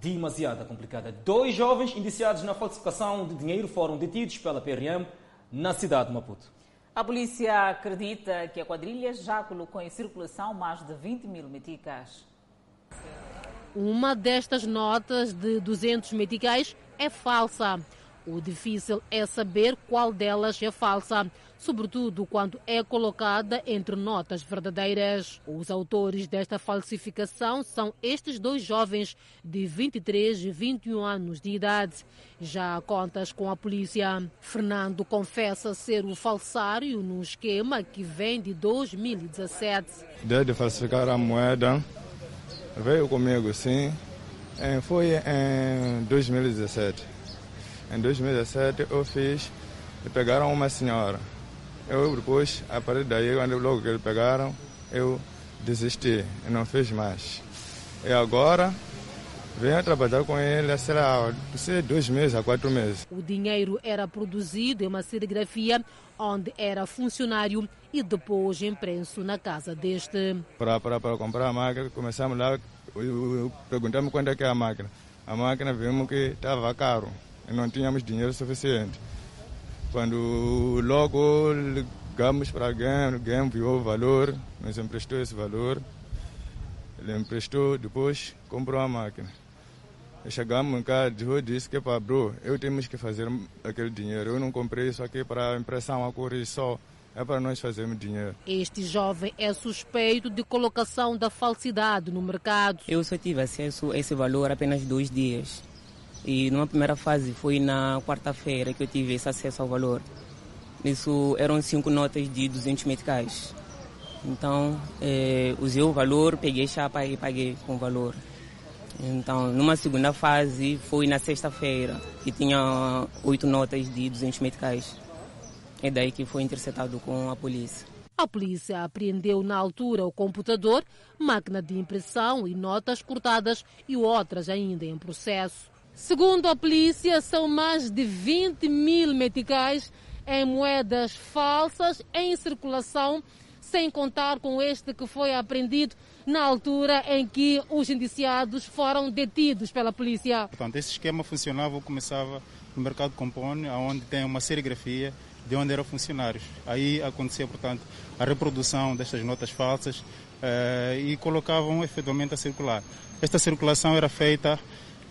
demasiado complicada. Dois jovens indiciados na falsificação de dinheiro foram detidos pela PRM na cidade de Maputo. A polícia acredita que a quadrilha já colocou em circulação mais de 20 mil meticais. Uma destas notas de 200 meticais é falsa. O difícil é saber qual delas é falsa, sobretudo quando é colocada entre notas verdadeiras. Os autores desta falsificação são estes dois jovens de 23 e 21 anos de idade. Já contas com a polícia. Fernando confessa ser o falsário num esquema que vem de 2017. Desde falsificar a moeda, veio comigo, sim. Foi em 2017. Em 2017 eu fiz, e pegaram uma senhora. Eu depois, a partir daí, quando logo que eles pegaram, eu desisti e não fiz mais. E agora venho trabalhar com ele, sei lá, dois meses a quatro meses. O dinheiro era produzido em uma serigrafia onde era funcionário e depois impresso na casa deste. Para, para, para comprar a máquina, começamos lá, perguntamos quanto é que é a máquina. A máquina vimos que estava caro não tínhamos dinheiro suficiente. Quando logo ligamos para alguém, alguém viu o valor, nos emprestou esse valor, ele emprestou, depois comprou a máquina. Chegamos em casa, eu disse que para bro, eu temos que fazer aquele dinheiro. Eu não comprei isso aqui para impressão a cor só. É para nós fazermos dinheiro. Este jovem é suspeito de colocação da falsidade no mercado. Eu só tive acesso a esse valor apenas dois dias. E numa primeira fase foi na quarta-feira que eu tive esse acesso ao valor. Isso eram cinco notas de 200 meticais. Então, eh, usei o valor, peguei chapa e paguei com o valor. Então, numa segunda fase, foi na sexta-feira, que tinha oito notas de 200 meticais. É daí que foi interceptado com a polícia. A polícia apreendeu na altura o computador, máquina de impressão e notas cortadas e outras ainda em processo. Segundo a polícia, são mais de 20 mil meticais em moedas falsas em circulação, sem contar com este que foi apreendido na altura em que os indiciados foram detidos pela polícia. Portanto, esse esquema funcionava, começava no mercado Compone, onde tem uma serigrafia de onde eram funcionários. Aí acontecia, portanto, a reprodução destas notas falsas eh, e colocavam efetivamente a circular. Esta circulação era feita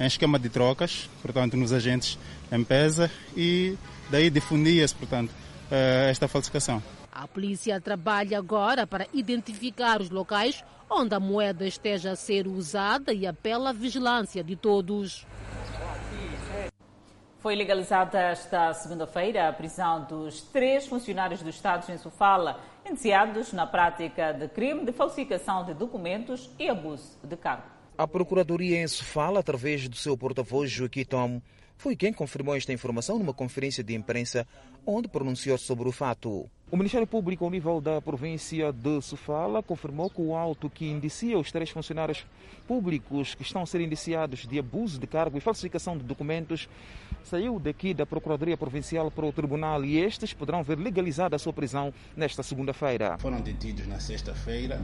em esquema de trocas, portanto, nos agentes M-Pesa e daí difundia-se, portanto, eh, esta falsificação. A polícia trabalha agora para identificar os locais onde a moeda esteja a ser usada e apela à vigilância de todos. Foi legalizada esta segunda-feira a prisão dos três funcionários do Estado em Sofala, indiciados na prática de crime de falsificação de documentos e abuso de cargo. A Procuradoria em Sofala, através do seu porta-voz Joaquim Tom, foi quem confirmou esta informação numa conferência de imprensa, onde pronunciou sobre o fato. O Ministério Público, ao nível da província de Sofala, confirmou que o auto que indicia os três funcionários públicos que estão a ser indiciados de abuso de cargo e falsificação de documentos saiu daqui da Procuradoria Provincial para o Tribunal e estes poderão ver legalizada a sua prisão nesta segunda-feira. Foram detidos na sexta-feira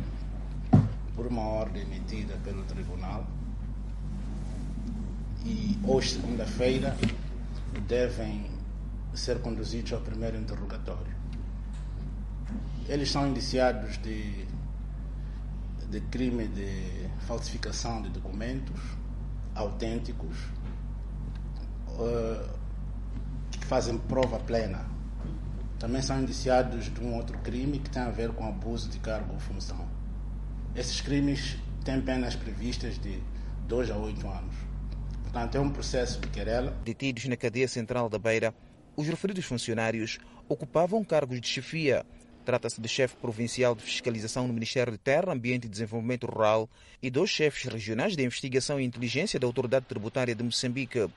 por uma ordem emitida pelo Tribunal e hoje, segunda-feira, devem ser conduzidos ao primeiro interrogatório. Eles são indiciados de, de crime de falsificação de documentos autênticos uh, que fazem prova plena. Também são indiciados de um outro crime que tem a ver com abuso de cargo ou função. Esses crimes têm penas previstas de 2 a 8 anos. Portanto, é um processo de querela. Detidos na cadeia central da Beira, os referidos funcionários ocupavam cargos de chefia. Trata-se de chefe provincial de fiscalização no Ministério de Terra, Ambiente e Desenvolvimento Rural e dois chefes regionais de investigação e inteligência da Autoridade Tributária de Moçambique.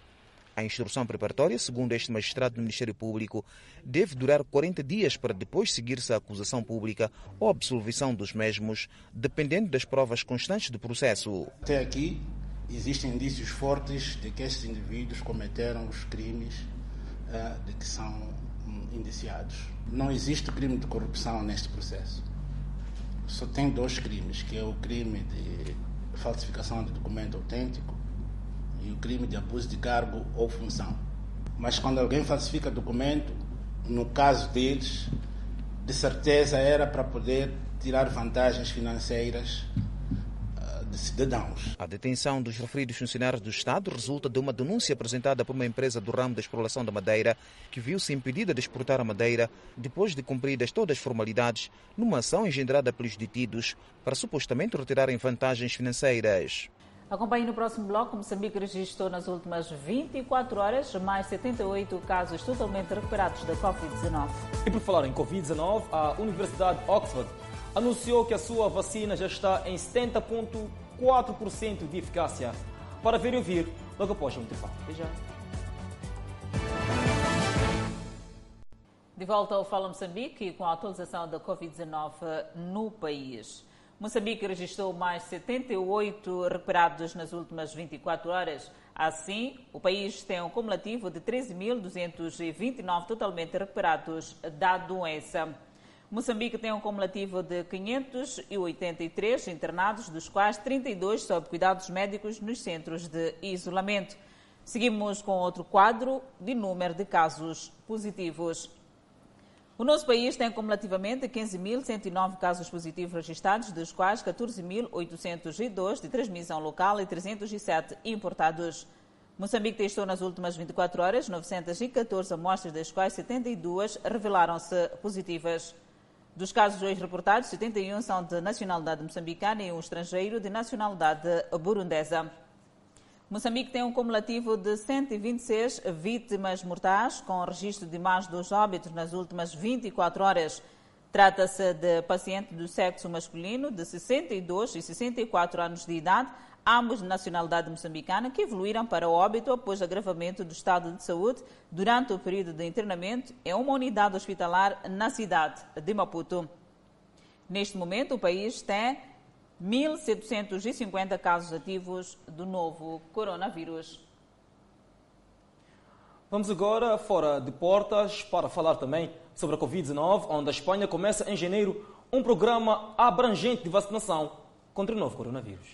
A instrução preparatória, segundo este magistrado do Ministério Público, deve durar 40 dias para depois seguir-se a acusação pública ou absolvição dos mesmos, dependendo das provas constantes do processo. Até aqui, existem indícios fortes de que estes indivíduos cometeram os crimes uh, de que são um, indiciados. Não existe crime de corrupção neste processo. Só tem dois crimes, que é o crime de falsificação de documento autêntico e o crime de abuso de cargo ou função. Mas quando alguém falsifica documento, no caso deles, de certeza era para poder tirar vantagens financeiras ah, de cidadãos. A detenção dos referidos funcionários do Estado resulta de uma denúncia apresentada por uma empresa do ramo da exploração da madeira que viu-se impedida de exportar a madeira depois de cumpridas todas as formalidades numa ação engendrada pelos detidos para supostamente retirarem vantagens financeiras. Acompanhe no próximo bloco. Moçambique registrou nas últimas 24 horas mais 78 casos totalmente recuperados da Covid-19. E por falar em Covid-19, a Universidade de Oxford anunciou que a sua vacina já está em 70,4% de eficácia. Para ver e ouvir, logo após o intervalo. Até. De volta ao Fala Moçambique com a atualização da Covid-19 no país. Moçambique registrou mais 78 recuperados nas últimas 24 horas. Assim, o país tem um cumulativo de 13.229 totalmente recuperados da doença. Moçambique tem um cumulativo de 583 internados, dos quais 32 sob cuidados médicos nos centros de isolamento. Seguimos com outro quadro de número de casos positivos. O nosso país tem cumulativamente 15.109 casos positivos registrados, dos quais 14.802 de transmissão local e 307 importados. Moçambique testou nas últimas 24 horas 914 amostras, das quais 72 revelaram-se positivas. Dos casos hoje reportados, 71 são de nacionalidade moçambicana e um estrangeiro de nacionalidade burundesa. Moçambique tem um cumulativo de 126 vítimas mortais, com registro de mais dois óbitos nas últimas 24 horas. Trata-se de pacientes do sexo masculino de 62 e 64 anos de idade, ambos de nacionalidade moçambicana, que evoluíram para o óbito após agravamento do estado de saúde durante o período de internamento em uma unidade hospitalar na cidade de Maputo. Neste momento, o país tem 1.750 casos ativos do novo coronavírus. Vamos agora fora de portas para falar também sobre a Covid-19, onde a Espanha começa em janeiro um programa abrangente de vacinação contra o novo coronavírus.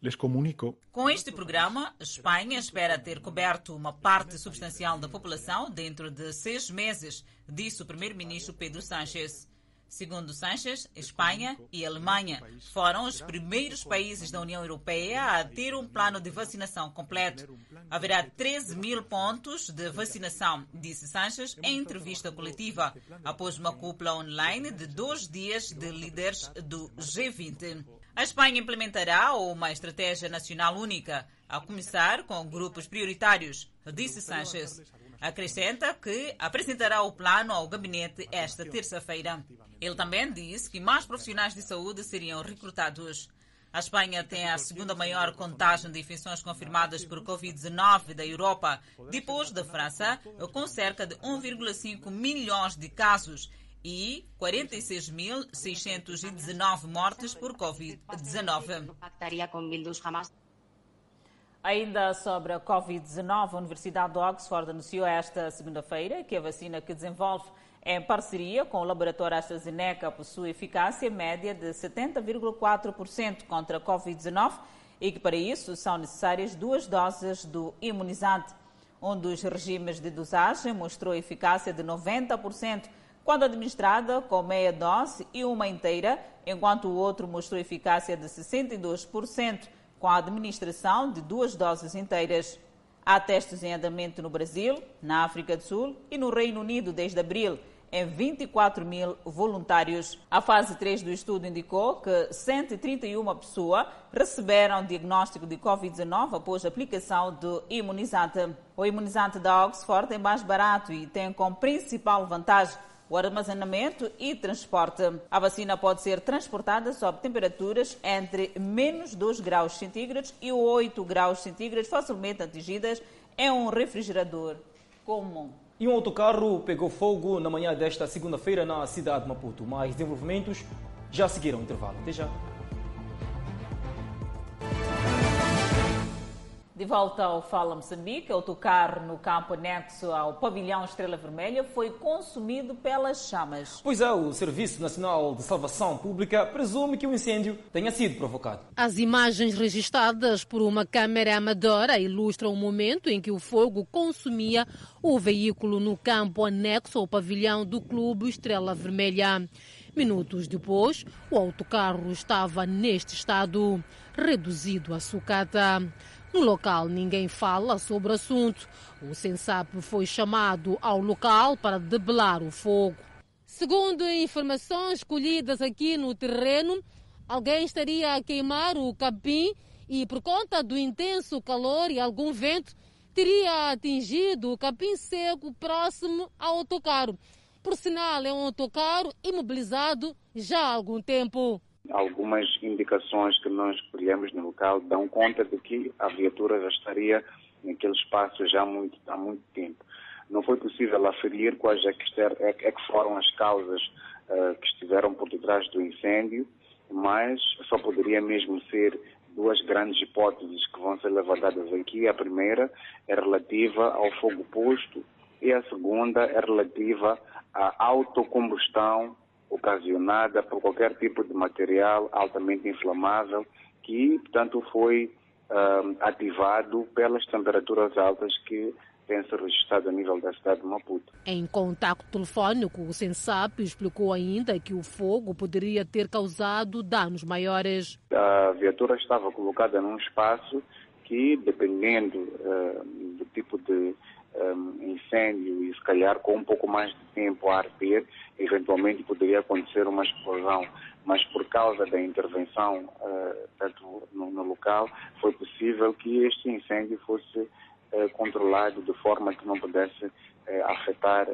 Les comunico. Com este programa, a Espanha espera ter coberto uma parte substancial da população dentro de seis meses, disse o primeiro-ministro Pedro Sánchez. Segundo Sanchez, Espanha e Alemanha foram os primeiros países da União Europeia a ter um plano de vacinação completo. Haverá 13 mil pontos de vacinação, disse Sanchez em entrevista coletiva, após uma cúpula online de dois dias de líderes do G20. A Espanha implementará uma estratégia nacional única, a começar com grupos prioritários, disse Sanchez. Acrescenta que apresentará o plano ao gabinete esta terça-feira. Ele também disse que mais profissionais de saúde seriam recrutados. A Espanha tem a segunda maior contagem de infecções confirmadas por Covid-19 da Europa, depois da França, com cerca de 1,5 milhões de casos e 46.619 mortes por Covid-19. Ainda sobre a Covid-19, a Universidade de Oxford anunciou esta segunda-feira que a vacina que desenvolve em parceria com o laboratório AstraZeneca possui eficácia média de 70,4% contra a Covid-19 e que para isso são necessárias duas doses do imunizante. Um dos regimes de dosagem mostrou eficácia de 90% quando administrada com meia dose e uma inteira, enquanto o outro mostrou eficácia de 62% com a administração de duas doses inteiras. Há testes em andamento no Brasil, na África do Sul e no Reino Unido desde abril, em 24 mil voluntários. A fase 3 do estudo indicou que 131 pessoas receberam diagnóstico de Covid-19 após a aplicação do imunizante. O imunizante da Oxford é mais barato e tem como principal vantagem o armazenamento e transporte. A vacina pode ser transportada sob temperaturas entre menos 2 graus centígrados e 8 graus centígrados, facilmente atingidas em um refrigerador comum. E um autocarro pegou fogo na manhã desta segunda-feira na cidade de Maputo. Mais desenvolvimentos já seguiram o intervalo. Até já. De volta ao Fala Moçambique, autocarro no campo anexo ao pavilhão Estrela Vermelha foi consumido pelas chamas. Pois é, o Serviço Nacional de Salvação Pública presume que o incêndio tenha sido provocado. As imagens registradas por uma câmera amadora ilustram o momento em que o fogo consumia o veículo no campo anexo ao pavilhão do Clube Estrela Vermelha. Minutos depois, o autocarro estava neste estado, reduzido a sucata. No local, ninguém fala sobre o assunto. O Sensap foi chamado ao local para debelar o fogo. Segundo informações colhidas aqui no terreno, alguém estaria a queimar o capim e, por conta do intenso calor e algum vento, teria atingido o capim seco próximo ao autocarro. Por sinal, é um autocarro imobilizado já há algum tempo. Algumas indicações que nós colhemos no local dão conta de que a viatura já estaria naquele espaço já há muito, há muito tempo. Não foi possível aferir quais é que, é, é que foram as causas uh, que estiveram por detrás do incêndio, mas só poderia mesmo ser duas grandes hipóteses que vão ser levantadas aqui. A primeira é relativa ao fogo posto e a segunda é relativa à autocombustão ocasionada por qualquer tipo de material altamente inflamável que, portanto, foi uh, ativado pelas temperaturas altas que têm-se registrado a nível da cidade de Maputo. Em contato telefónico, o Sensap explicou ainda que o fogo poderia ter causado danos maiores. A viatura estava colocada num espaço que, dependendo uh, do tipo de um, incêndio e se calhar com um pouco mais de tempo a arder, eventualmente poderia acontecer uma explosão. Mas por causa da intervenção uh, no, no, local, foi possível que este incêndio fosse uh, controlado de forma que não pudesse uh, afetar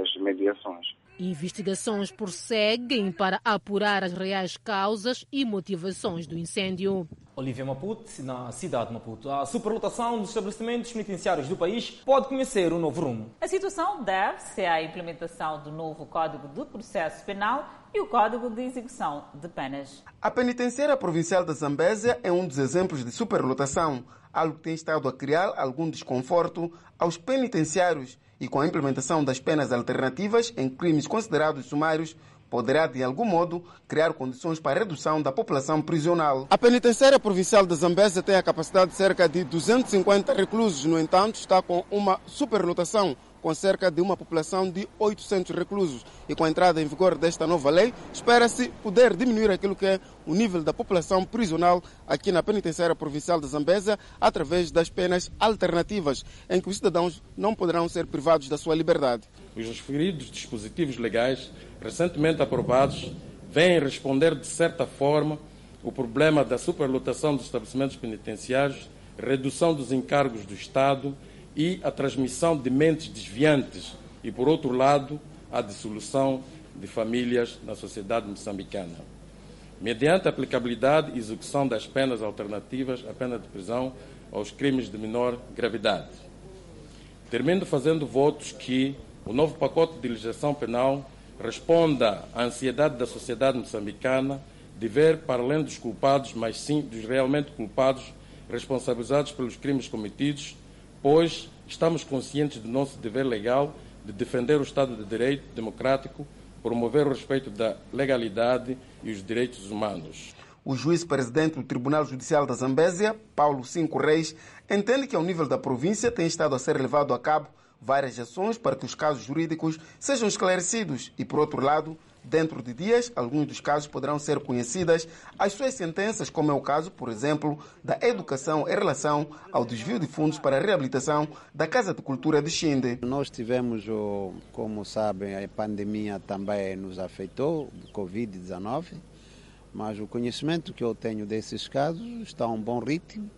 as mediações. Investigações prosseguem para apurar as reais causas e motivações do incêndio. Olivia Maputo, na cidade de Maputo. A superlotação dos estabelecimentos penitenciários do país pode conhecer um novo rumo. A situação deve-se à implementação do novo Código de Processo Penal e o Código de Execução de Penas. A penitenciária provincial da Zambésia é um dos exemplos de superlotação, algo que tem estado a criar algum desconforto aos penitenciários e com a implementação das penas alternativas em crimes considerados sumários, poderá, de algum modo, criar condições para a redução da população prisional. A penitenciária provincial de Zambésia tem a capacidade de cerca de 250 reclusos, no entanto, está com uma superlotação com cerca de uma população de 800 reclusos. E com a entrada em vigor desta nova lei, espera-se poder diminuir aquilo que é o nível da população prisional aqui na penitenciária provincial de Zambésia através das penas alternativas, em que os cidadãos não poderão ser privados da sua liberdade. Os referidos dispositivos legais recentemente aprovados vêm responder de certa forma o problema da superlotação dos estabelecimentos penitenciários, redução dos encargos do Estado e a transmissão de mentes desviantes e, por outro lado, a dissolução de famílias na sociedade moçambicana. Mediante a aplicabilidade e execução das penas alternativas à pena de prisão aos crimes de menor gravidade. Termino fazendo votos que o novo pacote de legislação penal responda à ansiedade da sociedade moçambicana de ver, para além dos culpados, mas sim dos realmente culpados, responsabilizados pelos crimes cometidos, pois estamos conscientes do nosso dever legal de defender o Estado de Direito democrático, promover o respeito da legalidade e os direitos humanos. O juiz-presidente do Tribunal Judicial da Zambésia, Paulo Cinco Reis, entende que ao nível da província tem estado a ser levado a cabo várias ações para que os casos jurídicos sejam esclarecidos e, por outro lado, Dentro de dias, alguns dos casos poderão ser conhecidas as suas sentenças, como é o caso, por exemplo, da educação em relação ao desvio de fundos para a reabilitação da Casa de Cultura de Xinde. Nós tivemos, como sabem, a pandemia também nos afetou, o Covid-19, mas o conhecimento que eu tenho desses casos está a um bom ritmo.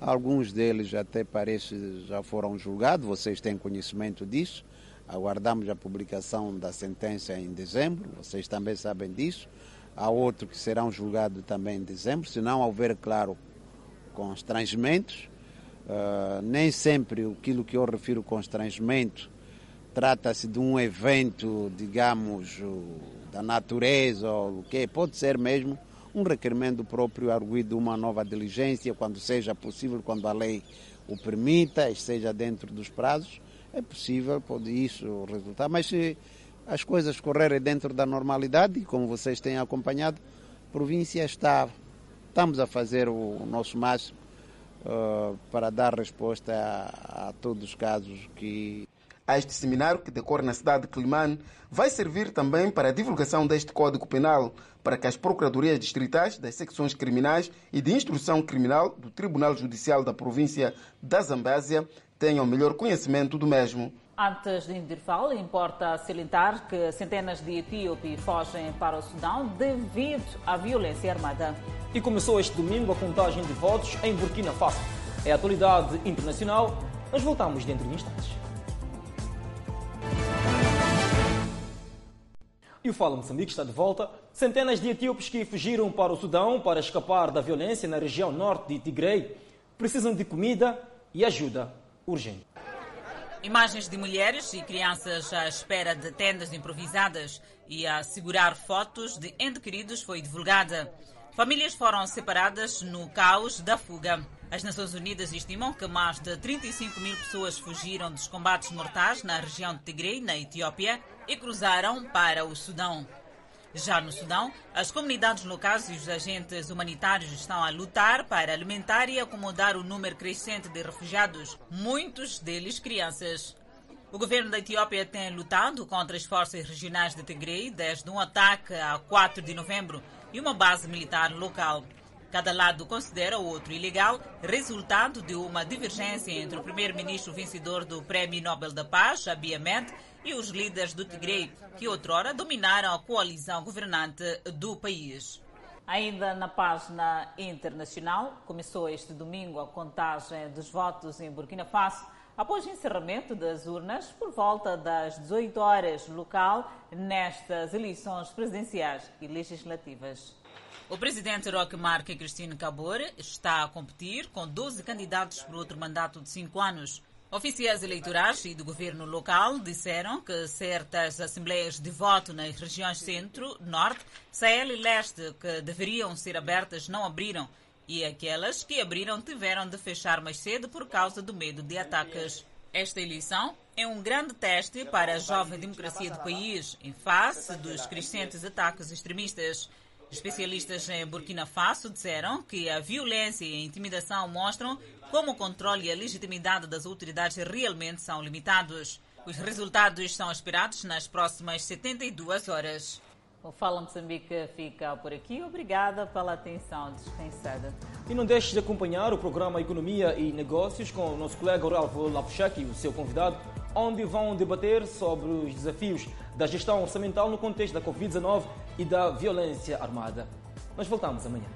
Alguns deles até parece já foram julgados, vocês têm conhecimento disso Aguardamos a publicação da sentença em dezembro, vocês também sabem disso. Há outro que serão julgados também em dezembro, se não houver, claro, constrangimentos. Uh, nem sempre aquilo que eu refiro constrangimento trata-se de um evento, digamos, da natureza ou o que pode ser mesmo um requerimento próprio arguido uma nova diligência quando seja possível, quando a lei o permita e seja dentro dos prazos, é possível pode isso resultar. Mas se as coisas correrem dentro da normalidade, como vocês têm acompanhado, a província está, estamos a fazer o nosso máximo uh, para dar resposta a, a todos os casos que a este seminário, que decorre na cidade de Climane, vai servir também para a divulgação deste Código Penal, para que as procuradorias distritais das secções criminais e de instrução criminal do Tribunal Judicial da província da Zambésia tenham melhor conhecimento do mesmo. Antes de Indirfal, importa salientar que centenas de etíopes fogem para o Sudão devido à violência armada. E começou este domingo a contagem de votos em Burkina Faso. É a atualidade internacional. Nós voltamos dentro de instantes. E o Fala Moçambique está de volta. Centenas de etíopes que fugiram para o Sudão para escapar da violência na região norte de Tigray precisam de comida e ajuda urgente. Imagens de mulheres e crianças à espera de tendas improvisadas e a segurar fotos de entes queridos foi divulgada. Famílias foram separadas no caos da fuga. As Nações Unidas estimam que mais de 35 mil pessoas fugiram dos combates mortais na região de Tigray, na Etiópia, e cruzaram para o Sudão. Já no Sudão, as comunidades locais e os agentes humanitários estão a lutar para alimentar e acomodar o número crescente de refugiados, muitos deles crianças. O governo da Etiópia tem lutado contra as forças regionais de Tigray desde um ataque a 4 de novembro e uma base militar local. Cada lado considera o outro ilegal, resultado de uma divergência entre o primeiro-ministro vencedor do Prêmio Nobel da Paz, Abiy Ahmed, e os líderes do Tigre, que outrora dominaram a coalizão governante do país. Ainda na página internacional, começou este domingo a contagem dos votos em Burkina Faso, após o encerramento das urnas por volta das 18 horas local nestas eleições presidenciais e legislativas. O presidente Roque Marque Cristina Cabor está a competir com 12 candidatos para outro mandato de 5 anos. Oficiais eleitorais e do governo local disseram que certas assembleias de voto nas regiões centro, norte, Sahel e leste que deveriam ser abertas não abriram e aquelas que abriram tiveram de fechar mais cedo por causa do medo de ataques. Esta eleição é um grande teste para a jovem democracia do país em face dos crescentes ataques extremistas. Especialistas em Burkina Faso disseram que a violência e a intimidação mostram como o controle e a legitimidade das autoridades realmente são limitados. Os resultados são esperados nas próximas 72 horas. O Fala Moçambique fica por aqui. Obrigada pela atenção dispensada. E não deixe de acompanhar o programa Economia e Negócios com o nosso colega Ralph Lapuchak e o seu convidado, onde vão debater sobre os desafios da gestão orçamental no contexto da Covid-19 e da violência armada. Nós voltamos amanhã.